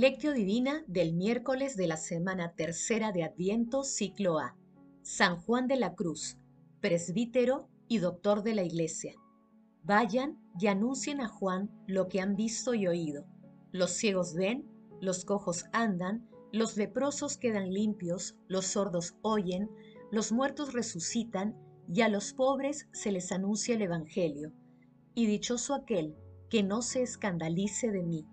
Lectio Divina del miércoles de la semana tercera de Adviento, ciclo A. San Juan de la Cruz, presbítero y doctor de la Iglesia. Vayan y anuncien a Juan lo que han visto y oído. Los ciegos ven, los cojos andan, los leprosos quedan limpios, los sordos oyen, los muertos resucitan, y a los pobres se les anuncia el Evangelio. Y dichoso aquel que no se escandalice de mí.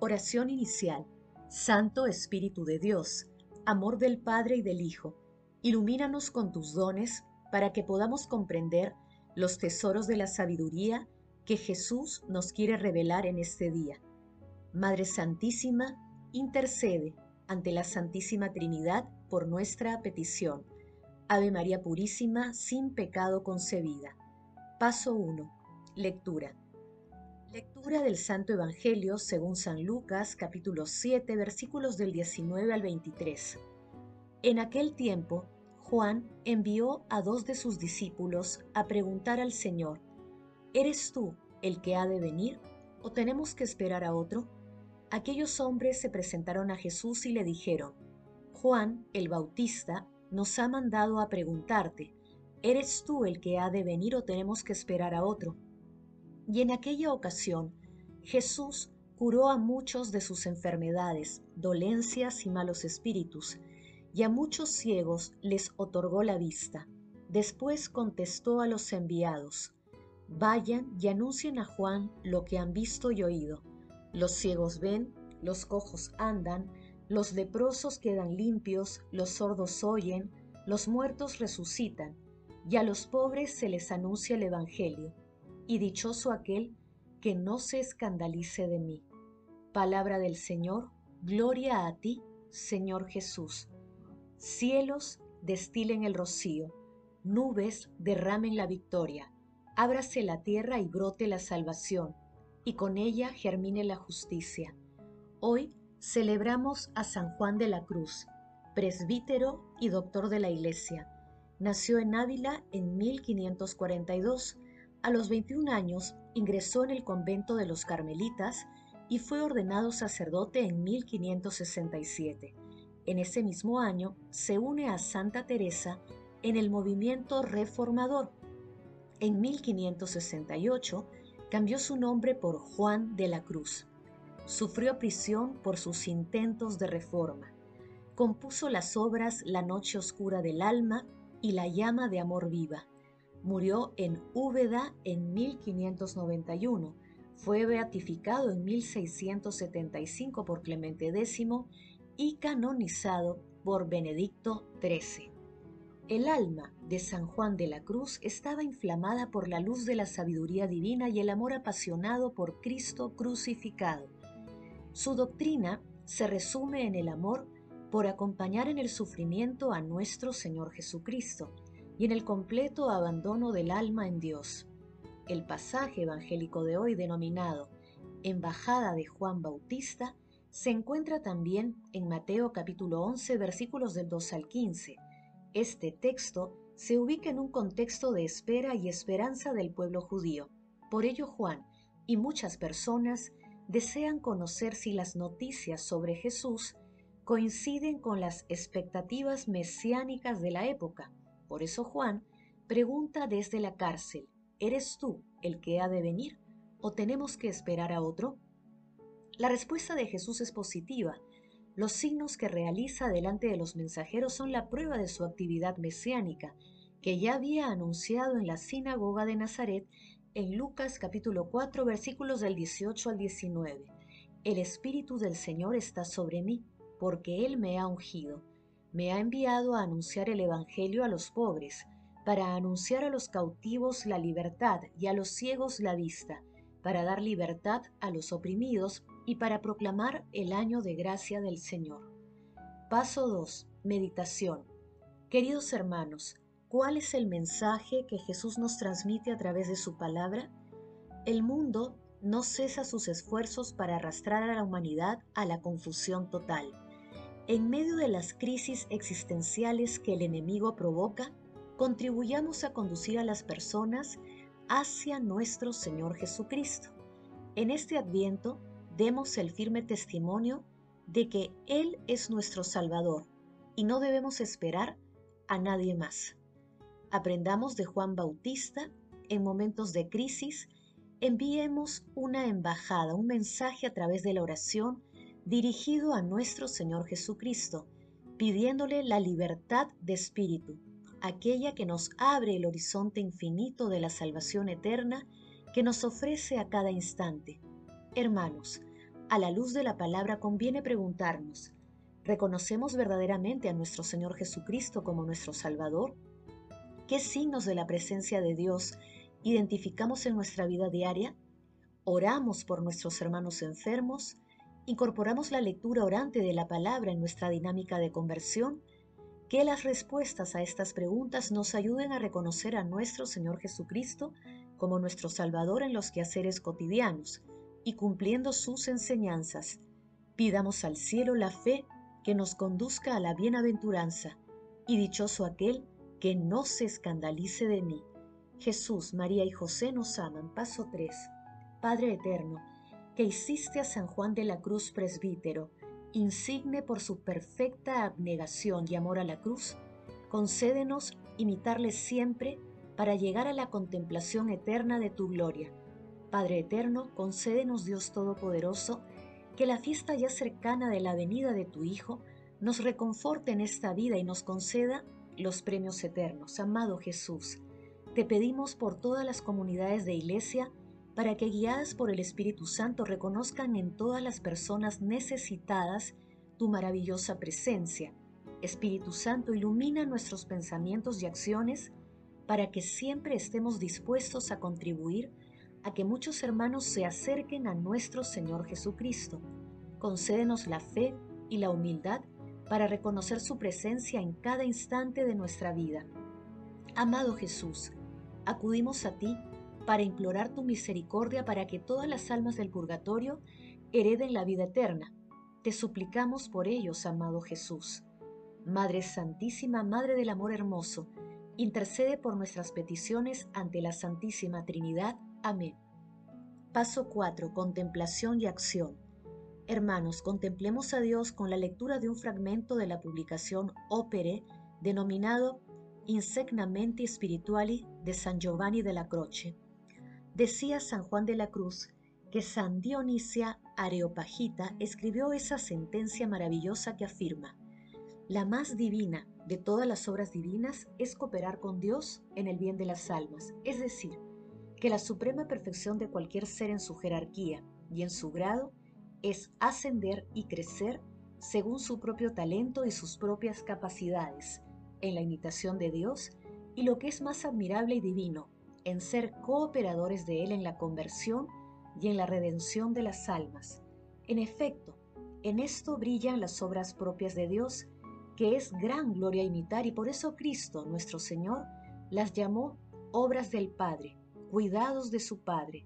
Oración inicial. Santo Espíritu de Dios, amor del Padre y del Hijo, ilumínanos con tus dones para que podamos comprender los tesoros de la sabiduría que Jesús nos quiere revelar en este día. Madre Santísima, intercede ante la Santísima Trinidad por nuestra petición. Ave María Purísima, sin pecado concebida. Paso 1. Lectura. Lectura del Santo Evangelio según San Lucas capítulo 7 versículos del 19 al 23. En aquel tiempo, Juan envió a dos de sus discípulos a preguntar al Señor, ¿Eres tú el que ha de venir o tenemos que esperar a otro? Aquellos hombres se presentaron a Jesús y le dijeron, Juan el Bautista nos ha mandado a preguntarte, ¿eres tú el que ha de venir o tenemos que esperar a otro? Y en aquella ocasión Jesús curó a muchos de sus enfermedades, dolencias y malos espíritus, y a muchos ciegos les otorgó la vista. Después contestó a los enviados, Vayan y anuncien a Juan lo que han visto y oído. Los ciegos ven, los cojos andan, los leprosos quedan limpios, los sordos oyen, los muertos resucitan, y a los pobres se les anuncia el Evangelio y dichoso aquel que no se escandalice de mí. Palabra del Señor, gloria a ti, Señor Jesús. Cielos destilen el rocío, nubes derramen la victoria, ábrase la tierra y brote la salvación, y con ella germine la justicia. Hoy celebramos a San Juan de la Cruz, presbítero y doctor de la Iglesia. Nació en Ávila en 1542 a los 21 años ingresó en el convento de los Carmelitas y fue ordenado sacerdote en 1567. En ese mismo año se une a Santa Teresa en el movimiento reformador. En 1568 cambió su nombre por Juan de la Cruz. Sufrió prisión por sus intentos de reforma. Compuso las obras La noche oscura del alma y La llama de amor viva Murió en Úbeda en 1591. Fue beatificado en 1675 por Clemente X y canonizado por Benedicto XIII. El alma de San Juan de la Cruz estaba inflamada por la luz de la sabiduría divina y el amor apasionado por Cristo crucificado. Su doctrina se resume en el amor por acompañar en el sufrimiento a nuestro Señor Jesucristo y en el completo abandono del alma en Dios. El pasaje evangélico de hoy denominado Embajada de Juan Bautista se encuentra también en Mateo capítulo 11 versículos del 2 al 15. Este texto se ubica en un contexto de espera y esperanza del pueblo judío. Por ello Juan y muchas personas desean conocer si las noticias sobre Jesús coinciden con las expectativas mesiánicas de la época por eso Juan pregunta desde la cárcel, ¿eres tú el que ha de venir o tenemos que esperar a otro? La respuesta de Jesús es positiva. Los signos que realiza delante de los mensajeros son la prueba de su actividad mesiánica, que ya había anunciado en la sinagoga de Nazaret en Lucas capítulo 4 versículos del 18 al 19. El Espíritu del Señor está sobre mí, porque Él me ha ungido me ha enviado a anunciar el Evangelio a los pobres, para anunciar a los cautivos la libertad y a los ciegos la vista, para dar libertad a los oprimidos y para proclamar el año de gracia del Señor. Paso 2. Meditación. Queridos hermanos, ¿cuál es el mensaje que Jesús nos transmite a través de su palabra? El mundo no cesa sus esfuerzos para arrastrar a la humanidad a la confusión total en medio de las crisis existenciales que el enemigo provoca, contribuyamos a conducir a las personas hacia nuestro Señor Jesucristo. En este adviento, demos el firme testimonio de que Él es nuestro Salvador y no debemos esperar a nadie más. Aprendamos de Juan Bautista en momentos de crisis, enviemos una embajada, un mensaje a través de la oración dirigido a nuestro Señor Jesucristo, pidiéndole la libertad de espíritu, aquella que nos abre el horizonte infinito de la salvación eterna que nos ofrece a cada instante. Hermanos, a la luz de la palabra conviene preguntarnos, ¿reconocemos verdaderamente a nuestro Señor Jesucristo como nuestro Salvador? ¿Qué signos de la presencia de Dios identificamos en nuestra vida diaria? ¿Oramos por nuestros hermanos enfermos? ¿Incorporamos la lectura orante de la palabra en nuestra dinámica de conversión? Que las respuestas a estas preguntas nos ayuden a reconocer a nuestro Señor Jesucristo como nuestro Salvador en los quehaceres cotidianos y cumpliendo sus enseñanzas, pidamos al cielo la fe que nos conduzca a la bienaventuranza, y dichoso aquel que no se escandalice de mí. Jesús, María y José nos aman. Paso 3. Padre eterno, que hiciste a San Juan de la Cruz presbítero, insigne por su perfecta abnegación y amor a la cruz, concédenos imitarle siempre para llegar a la contemplación eterna de tu gloria Padre eterno, concédenos Dios Todopoderoso, que la fiesta ya cercana de la venida de tu Hijo nos reconforte en esta vida y nos conceda los premios eternos. Amado Jesús, te pedimos por todas las comunidades de iglesia para que guiadas por el Espíritu Santo reconozcan en todas las personas necesitadas tu maravillosa presencia. Espíritu Santo, ilumina nuestros pensamientos y acciones para que siempre estemos dispuestos a contribuir a que muchos hermanos se acerquen a nuestro Señor Jesucristo. Concédenos la fe y la humildad para reconocer su presencia en cada instante de nuestra vida. Amado Jesús, acudimos a ti para implorar tu misericordia para que todas las almas del purgatorio hereden la vida eterna. Te suplicamos por ellos, amado Jesús. Madre Santísima, Madre del Amor Hermoso, intercede por nuestras peticiones ante la Santísima Trinidad Amén. Paso 4. Contemplación y acción. Hermanos, contemplemos a Dios con la lectura de un fragmento de la publicación Opere denominado Insegnamenti Spirituali de San Giovanni de la Croce. Decía San Juan de la Cruz que San Dionisia Areopagita escribió esa sentencia maravillosa que afirma, la más divina de todas las obras divinas es cooperar con Dios en el bien de las almas, es decir, que la suprema perfección de cualquier ser en su jerarquía y en su grado es ascender y crecer según su propio talento y sus propias capacidades, en la imitación de Dios y lo que es más admirable y divino, en ser cooperadores de Él en la conversión y en la redención de las almas. En efecto, en esto brillan las obras propias de Dios, que es gran gloria imitar y por eso Cristo, nuestro Señor, las llamó obras del Padre cuidados de su Padre.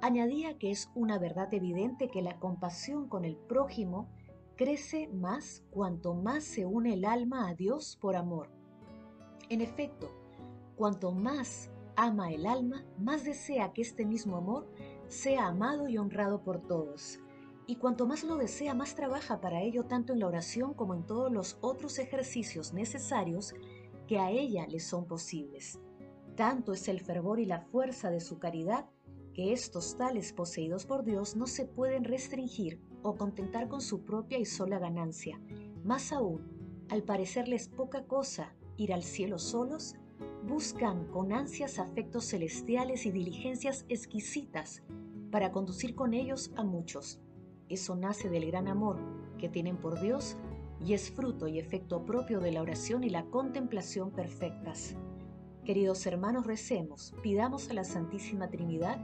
Añadía que es una verdad evidente que la compasión con el prójimo crece más cuanto más se une el alma a Dios por amor. En efecto, cuanto más ama el alma, más desea que este mismo amor sea amado y honrado por todos. Y cuanto más lo desea, más trabaja para ello tanto en la oración como en todos los otros ejercicios necesarios que a ella le son posibles. Tanto es el fervor y la fuerza de su caridad que estos tales poseídos por Dios no se pueden restringir o contentar con su propia y sola ganancia. Más aún, al parecerles poca cosa ir al cielo solos, buscan con ansias afectos celestiales y diligencias exquisitas para conducir con ellos a muchos. Eso nace del gran amor que tienen por Dios y es fruto y efecto propio de la oración y la contemplación perfectas. Queridos hermanos, recemos, pidamos a la Santísima Trinidad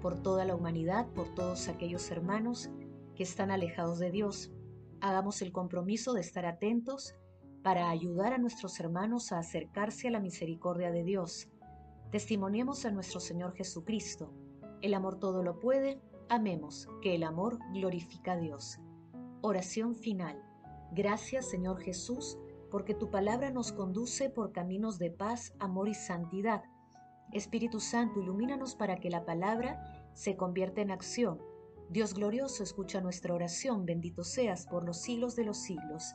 por toda la humanidad, por todos aquellos hermanos que están alejados de Dios. Hagamos el compromiso de estar atentos para ayudar a nuestros hermanos a acercarse a la misericordia de Dios. Testimoniemos a nuestro Señor Jesucristo. El amor todo lo puede. Amemos, que el amor glorifica a Dios. Oración final. Gracias Señor Jesús porque tu palabra nos conduce por caminos de paz, amor y santidad. Espíritu Santo, ilumínanos para que la palabra se convierta en acción, Dios glorioso, escucha nuestra oración, bendito seas por los siglos de los siglos.